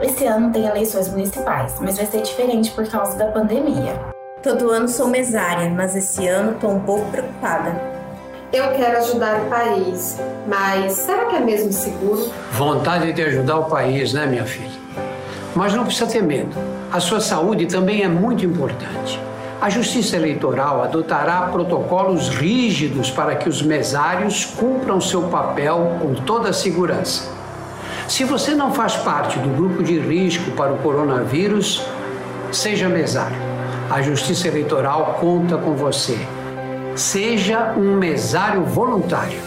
Esse ano tem eleições municipais, mas vai ser diferente por causa da pandemia. Todo ano sou mesária, mas esse ano tô um pouco preocupada. Eu quero ajudar o país, mas será que é mesmo seguro? Vontade de ajudar o país, né, minha filha? Mas não precisa ter medo. A sua saúde também é muito importante. A Justiça Eleitoral adotará protocolos rígidos para que os mesários cumpram seu papel com toda a segurança. Se você não faz parte do grupo de risco para o coronavírus, seja mesário. A Justiça Eleitoral conta com você. Seja um mesário voluntário.